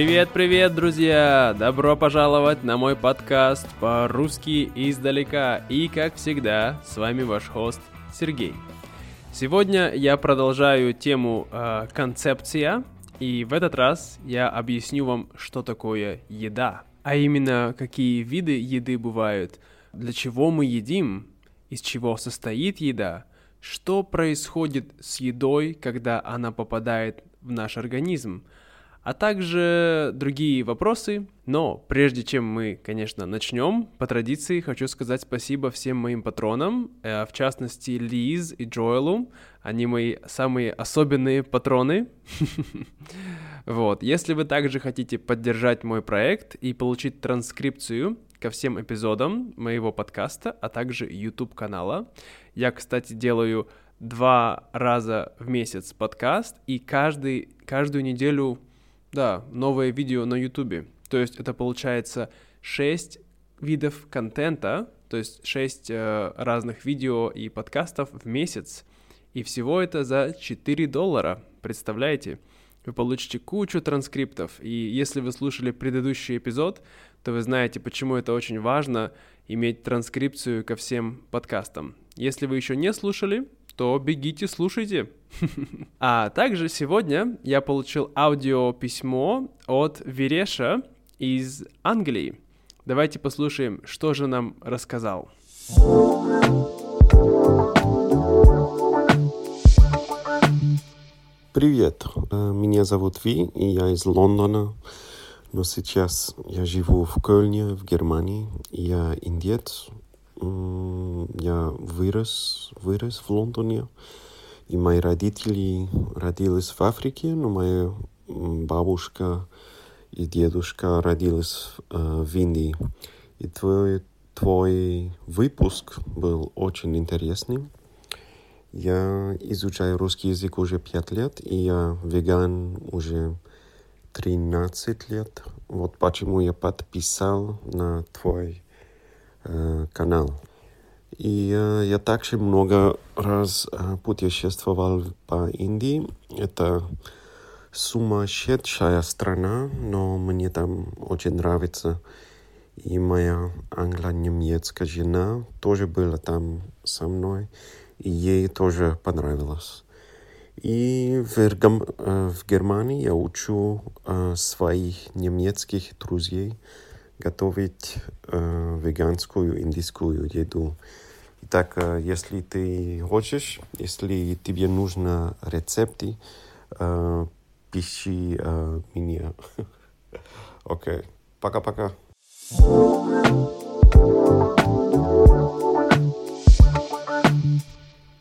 Привет-привет, друзья! Добро пожаловать на мой подкаст по-русски издалека. И, как всегда, с вами ваш хост Сергей. Сегодня я продолжаю тему э, концепция, и в этот раз я объясню вам, что такое еда. А именно, какие виды еды бывают, для чего мы едим, из чего состоит еда, что происходит с едой, когда она попадает в наш организм, а также другие вопросы. Но прежде чем мы, конечно, начнем, по традиции хочу сказать спасибо всем моим патронам, э, в частности Лиз и Джоэлу. Они мои самые особенные патроны. Вот, если вы также хотите поддержать мой проект и получить транскрипцию ко всем эпизодам моего подкаста, а также YouTube канала, я, кстати, делаю два раза в месяц подкаст и каждый, каждую неделю да, новое видео на YouTube. То есть это получается 6 видов контента, то есть 6 э, разных видео и подкастов в месяц. И всего это за 4 доллара, представляете? Вы получите кучу транскриптов. И если вы слушали предыдущий эпизод, то вы знаете, почему это очень важно иметь транскрипцию ко всем подкастам. Если вы еще не слушали, то бегите, слушайте. А также сегодня я получил аудиописьмо от Вереша из Англии. Давайте послушаем, что же нам рассказал. Привет, э, меня зовут Ви, и я из Лондона, но сейчас я живу в Кölне, в Германии. Я индец, я вырос, вырос в Лондоне, и мои родители родились в Африке, но моя бабушка и дедушка родились э, в Индии. И твой, твой выпуск был очень интересный. Я изучаю русский язык уже пять лет, и я веган уже 13 лет. Вот почему я подписал на твой Э, канал. И э, я также много раз э, путешествовал по Индии. Это сумасшедшая страна, но мне там очень нравится. И моя англо-немецкая жена тоже была там со мной, и ей тоже понравилось. И в, в Германии я учу своих немецких друзей готовить э, веганскую индийскую еду. Итак, э, если ты хочешь, если тебе нужны рецепты, э, пиши э, мне. Окей, okay. пока-пока.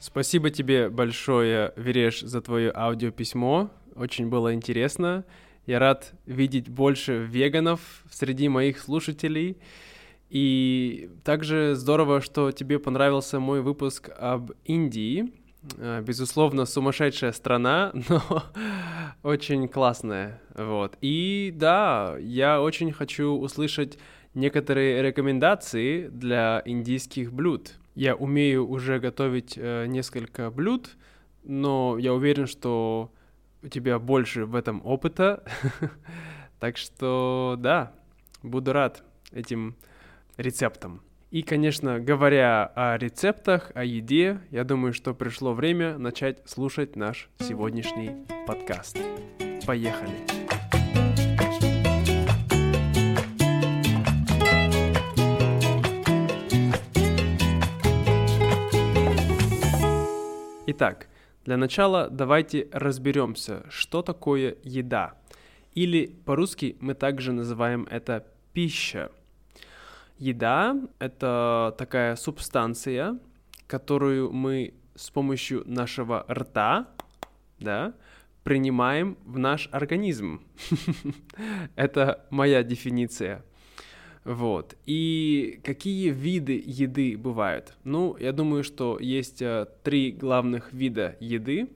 Спасибо тебе большое, Вереш, за твое аудиописьмо. Очень было интересно. Я рад видеть больше веганов среди моих слушателей. И также здорово, что тебе понравился мой выпуск об Индии. А, безусловно, сумасшедшая страна, но очень классная. Вот. И да, я очень хочу услышать некоторые рекомендации для индийских блюд. Я умею уже готовить э, несколько блюд, но я уверен, что у тебя больше в этом опыта. так что да, буду рад этим рецептам. И, конечно, говоря о рецептах, о еде, я думаю, что пришло время начать слушать наш сегодняшний подкаст. Поехали! Итак, для начала давайте разберемся, что такое еда. Или по-русски мы также называем это пища. Еда — это такая субстанция, которую мы с помощью нашего рта, да, принимаем в наш организм. Это моя дефиниция. Вот. И какие виды еды бывают? Ну, я думаю, что есть э, три главных вида еды.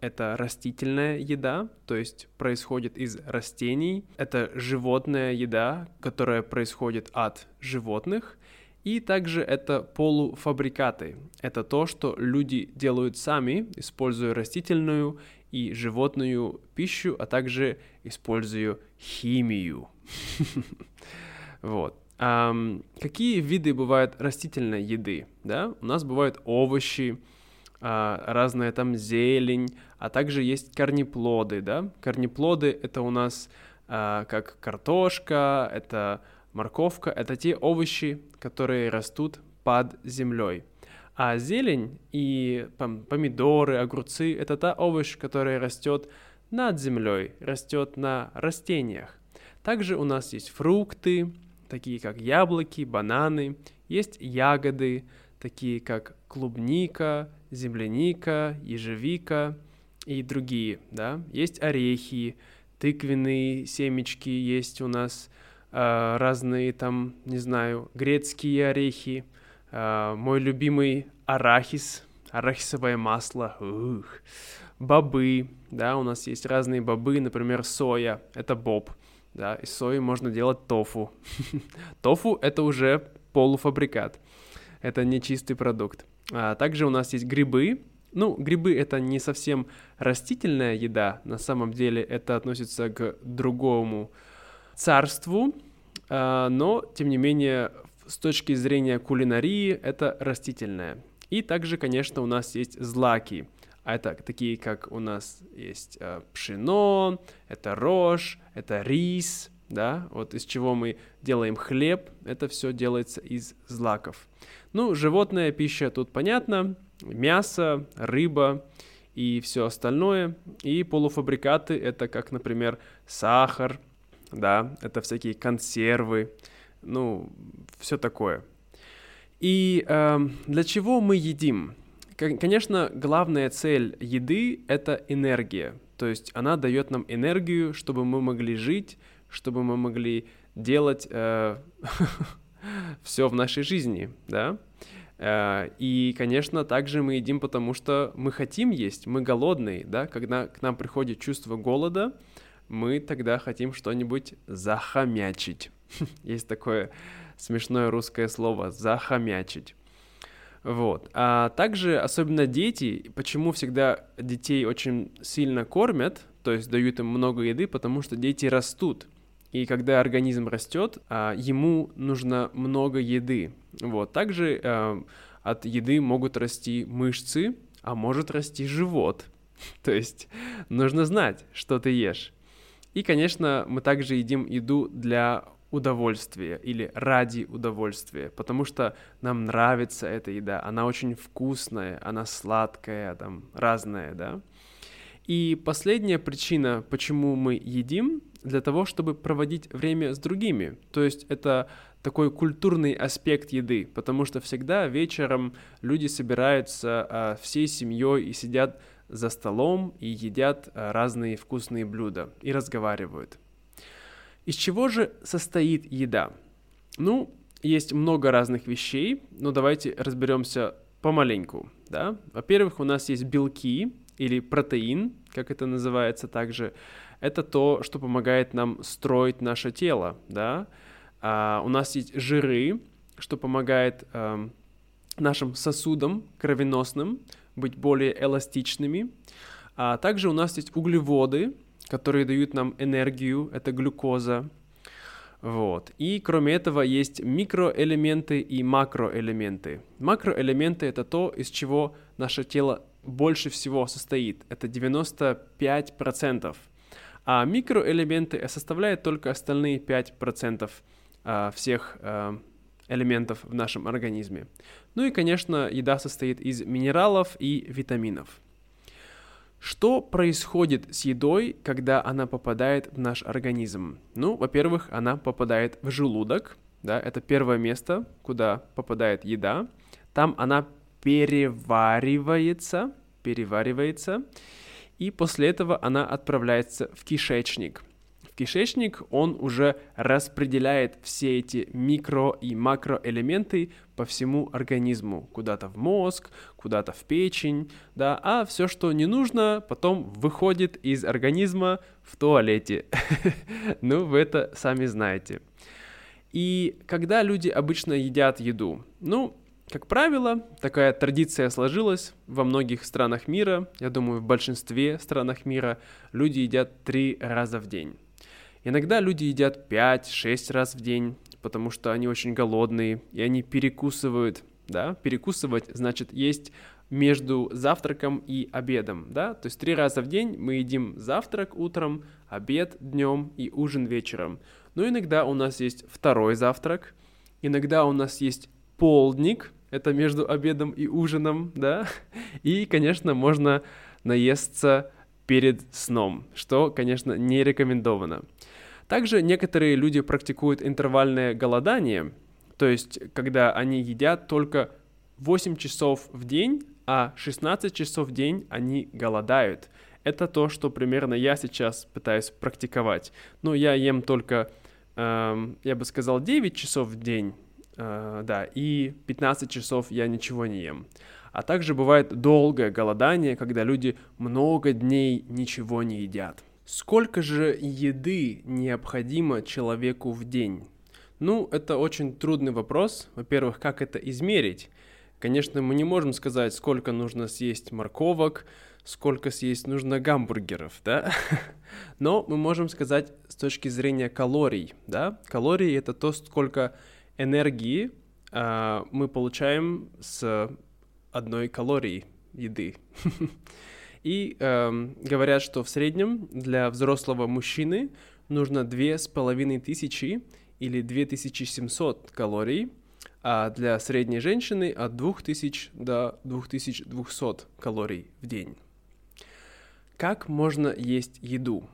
Это растительная еда, то есть происходит из растений. Это животная еда, которая происходит от животных. И также это полуфабрикаты. Это то, что люди делают сами, используя растительную и животную пищу, а также использую химию. Вот. какие виды бывают растительной еды? Да? У нас бывают овощи, а, разная там зелень, а также есть корнеплоды, да. Корнеплоды — это у нас а, как картошка, это морковка, это те овощи, которые растут под землей. А зелень и помидоры, огурцы — это та овощ, которая растет над землей, растет на растениях. Также у нас есть фрукты, такие как яблоки, бананы, есть ягоды, такие как клубника, земляника, ежевика и другие, да. Есть орехи, тыквенные семечки, есть у нас э, разные там, не знаю, грецкие орехи, э, мой любимый арахис, арахисовое масло, ух, бобы, да, у нас есть разные бобы, например, соя, это боб, да, из сои можно делать тофу. тофу — это уже полуфабрикат, это не чистый продукт. А также у нас есть грибы. Ну, грибы это не совсем растительная еда, на самом деле это относится к другому царству, а, но, тем не менее, с точки зрения кулинарии это растительное. И также, конечно, у нас есть злаки. А это такие, как у нас есть э, пшено, это рожь, это рис, да, вот из чего мы делаем хлеб, это все делается из злаков. Ну, животная пища тут понятно, мясо, рыба и все остальное. И полуфабрикаты это как, например, сахар, да, это всякие консервы, ну, все такое. И э, для чего мы едим? Конечно, главная цель еды — это энергия. То есть она дает нам энергию, чтобы мы могли жить, чтобы мы могли делать э, все в нашей жизни, да. Э, и, конечно, также мы едим, потому что мы хотим есть, мы голодные, да. Когда к нам приходит чувство голода, мы тогда хотим что-нибудь захомячить. Есть такое смешное русское слово «захомячить». Вот. А также, особенно дети, почему всегда детей очень сильно кормят, то есть дают им много еды, потому что дети растут. И когда организм растет, а, ему нужно много еды. Вот. Также а, от еды могут расти мышцы, а может расти живот. То есть нужно знать, что ты ешь. И, конечно, мы также едим еду для удовольствия или ради удовольствия, потому что нам нравится эта еда, она очень вкусная, она сладкая, там разная, да. И последняя причина, почему мы едим, для того, чтобы проводить время с другими. То есть это такой культурный аспект еды, потому что всегда вечером люди собираются а, всей семьей и сидят за столом и едят а, разные вкусные блюда и разговаривают. Из чего же состоит еда? Ну, есть много разных вещей, но давайте разберемся помаленьку. Да? Во-первых, у нас есть белки или протеин, как это называется также это то, что помогает нам строить наше тело, да. А, у нас есть жиры, что помогает а, нашим сосудам кровеносным быть более эластичными. А также у нас есть углеводы, которые дают нам энергию, это глюкоза. Вот. И кроме этого есть микроэлементы и макроэлементы. Макроэлементы это то, из чего наше тело больше всего состоит. Это 95%. А микроэлементы составляют только остальные 5% а, всех а, элементов в нашем организме. Ну и, конечно, еда состоит из минералов и витаминов. Что происходит с едой, когда она попадает в наш организм? Ну, во-первых, она попадает в желудок, да, это первое место, куда попадает еда. Там она переваривается, переваривается, и после этого она отправляется в кишечник. В кишечник он уже распределяет все эти микро и макроэлементы по всему организму, куда-то в мозг, куда-то в печень, да, а все, что не нужно, потом выходит из организма в туалете. Ну, вы это сами знаете. И когда люди обычно едят еду? Ну, Как правило, такая традиция сложилась во многих странах мира. Я думаю, в большинстве странах мира люди едят три раза в день. Иногда люди едят 5-6 раз в день, потому что они очень голодные, и они перекусывают, да, перекусывать значит есть между завтраком и обедом, да, то есть три раза в день мы едим завтрак утром, обед днем и ужин вечером. Но иногда у нас есть второй завтрак, иногда у нас есть полдник, это между обедом и ужином, да, и, конечно, можно наесться перед сном, что, конечно, не рекомендовано. Также некоторые люди практикуют интервальное голодание, то есть когда они едят только 8 часов в день, а 16 часов в день они голодают. Это то, что примерно я сейчас пытаюсь практиковать. Но я ем только, эм, я бы сказал, 9 часов в день, э, да, и 15 часов я ничего не ем. А также бывает долгое голодание, когда люди много дней ничего не едят. Сколько же еды необходимо человеку в день? Ну, это очень трудный вопрос. Во-первых, как это измерить? Конечно, мы не можем сказать, сколько нужно съесть морковок, сколько съесть нужно гамбургеров, да? Но мы можем сказать с точки зрения калорий, да? Калории — это то, сколько энергии э, мы получаем с одной калории еды. И э, говорят, что в среднем для взрослого мужчины нужно две с половиной тысячи или 2700 калорий, а для средней женщины от 2000 до 2200 калорий в день. Как можно есть еду?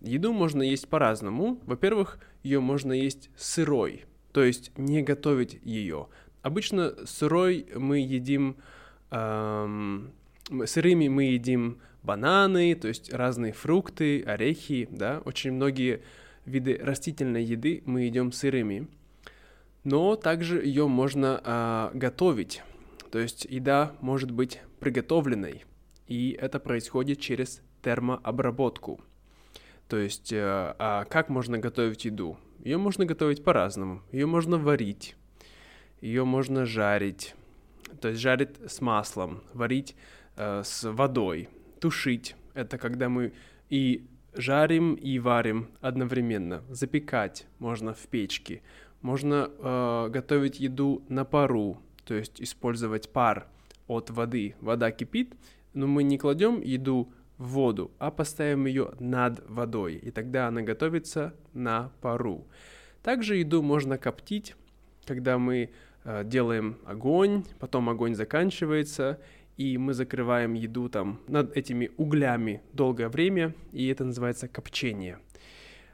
Еду можно есть по-разному. Во-первых, ее можно есть сырой, то есть не готовить ее. Обычно сырой мы едим эм, сырыми мы едим бананы, то есть разные фрукты, орехи, да, очень многие виды растительной еды мы едим сырыми. Но также ее можно а, готовить, то есть еда может быть приготовленной, и это происходит через термообработку. То есть, а, а как можно готовить еду? Ее можно готовить по-разному. Ее можно варить, ее можно жарить, то есть жарить с маслом, варить э, с водой. Тушить — это когда мы и жарим, и варим одновременно. Запекать можно в печке. Можно э, готовить еду на пару, то есть использовать пар от воды. Вода кипит, но мы не кладем еду в воду, а поставим ее над водой, и тогда она готовится на пару. Также еду можно коптить, когда мы э, делаем огонь, потом огонь заканчивается, и мы закрываем еду там над этими углями долгое время, и это называется копчение.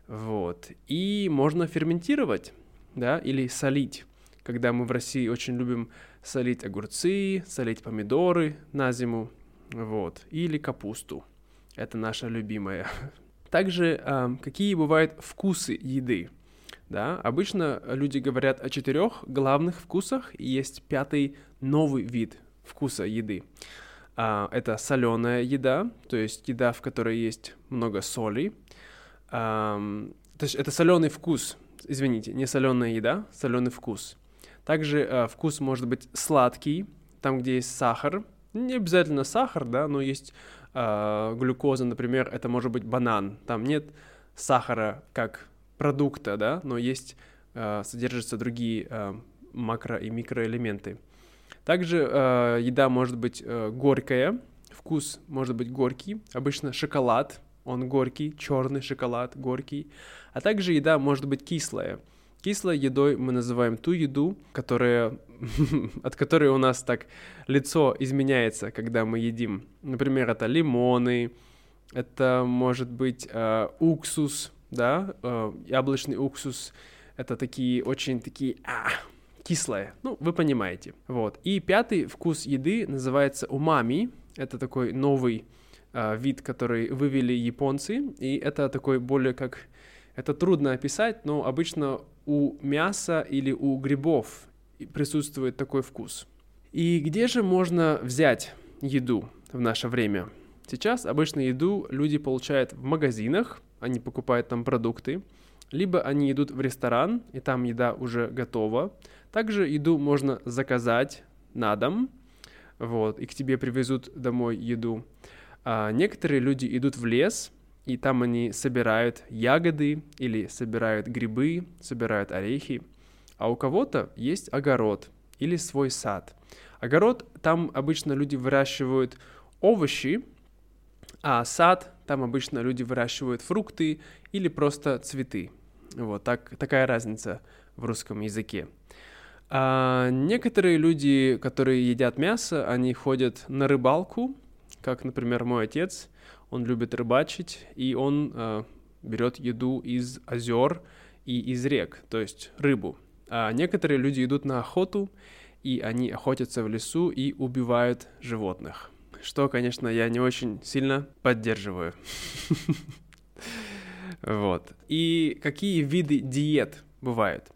Вот. И можно ферментировать, да, или солить. Когда мы в России очень любим солить огурцы, солить помидоры на зиму, вот, или капусту. Это наша любимая. Также э, какие бывают вкусы еды? Да, обычно люди говорят о четырех главных вкусах, и есть пятый новый вид вкуса еды. А, это соленая еда, то есть еда, в которой есть много соли. А, то есть это соленый вкус, извините, не соленая еда, соленый вкус. Также а, вкус может быть сладкий, там, где есть сахар. Не обязательно сахар, да, но есть а, глюкоза, например, это может быть банан. Там нет сахара как продукта, да, но есть, а, содержатся другие а, макро- и микроэлементы. Также э, еда может быть э, горькая, вкус может быть горький, обычно шоколад, он горький, черный шоколад, горький, а также еда может быть кислая. Кислой едой мы называем ту еду, которая, от которой у нас так лицо изменяется, когда мы едим. Например, это лимоны, это может быть э, уксус, да, э, яблочный уксус. Это такие очень такие а, кислое. Ну, вы понимаете. Вот. И пятый вкус еды называется умами. Это такой новый э, вид, который вывели японцы. И это такой более как... Это трудно описать, но обычно у мяса или у грибов присутствует такой вкус. И где же можно взять еду в наше время? Сейчас обычно еду люди получают в магазинах, они покупают там продукты, либо они идут в ресторан, и там еда уже готова. Также еду можно заказать на дом, вот, и к тебе привезут домой еду. А некоторые люди идут в лес, и там они собирают ягоды или собирают грибы, собирают орехи. А у кого-то есть огород или свой сад. Огород, там обычно люди выращивают овощи, а сад, там обычно люди выращивают фрукты или просто цветы. Вот так, такая разница в русском языке. А некоторые люди, которые едят мясо, они ходят на рыбалку, как, например, мой отец. Он любит рыбачить, и он э, берет еду из озер и из рек, то есть рыбу. А некоторые люди идут на охоту, и они охотятся в лесу и убивают животных. Что, конечно, я не очень сильно поддерживаю. Вот. И какие виды диет бывают?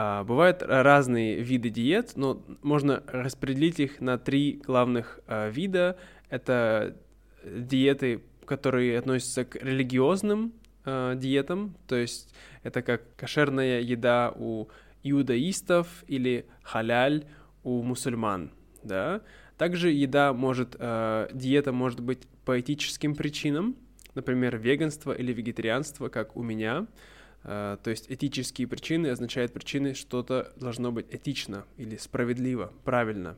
А, бывают разные виды диет, но можно распределить их на три главных а, вида. Это диеты, которые относятся к религиозным а, диетам, то есть это как кошерная еда у иудаистов или халяль у мусульман, да. Также еда может, диета может быть по этическим причинам, например, веганство или вегетарианство, как у меня, то есть этические причины означают причины, что-то должно быть этично или справедливо, правильно.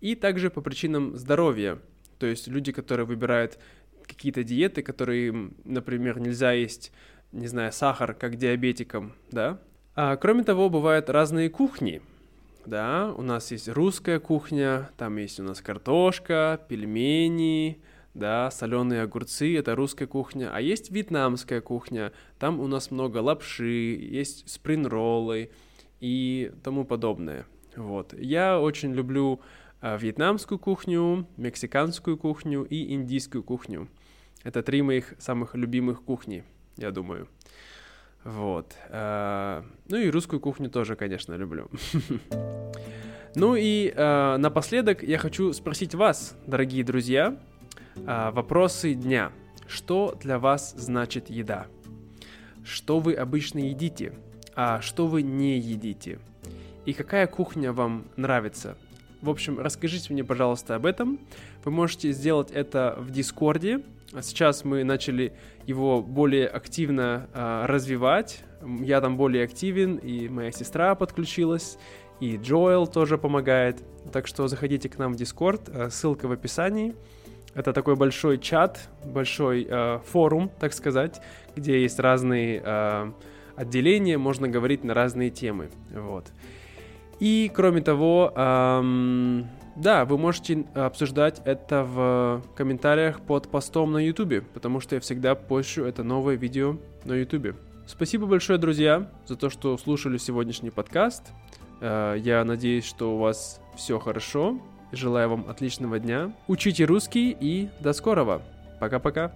И также по причинам здоровья, то есть люди, которые выбирают какие-то диеты, которые, например, нельзя есть, не знаю, сахар, как диабетикам, да. А, кроме того, бывают разные кухни, да, у нас есть русская кухня, там есть у нас картошка, пельмени, да, соленые огурцы, это русская кухня, а есть вьетнамская кухня, там у нас много лапши, есть спринроллы и тому подобное. Вот. Я очень люблю а, вьетнамскую кухню, мексиканскую кухню и индийскую кухню. Это три моих самых любимых кухни, я думаю. Вот. А, ну и русскую кухню тоже, конечно, люблю. Ну и э, напоследок я хочу спросить вас, дорогие друзья, а, вопросы дня. Что для вас значит еда? Что вы обычно едите? А что вы не едите? И какая кухня вам нравится? В общем, расскажите мне, пожалуйста, об этом. Вы можете сделать это в Дискорде. Сейчас мы начали его более активно э, развивать. Я там более активен, и моя сестра подключилась, и Джоэл тоже помогает. Так что заходите к нам в Дискорд, ссылка в описании. Это такой большой чат, большой э, форум, так сказать, где есть разные э, отделения, можно говорить на разные темы. Вот. И кроме того, эм, да, вы можете обсуждать это в комментариях под постом на YouTube, потому что я всегда пощу это новое видео на YouTube. Спасибо большое, друзья, за то, что слушали сегодняшний подкаст. Э, я надеюсь, что у вас все хорошо, Желаю вам отличного дня. Учите русский и до скорого. Пока-пока.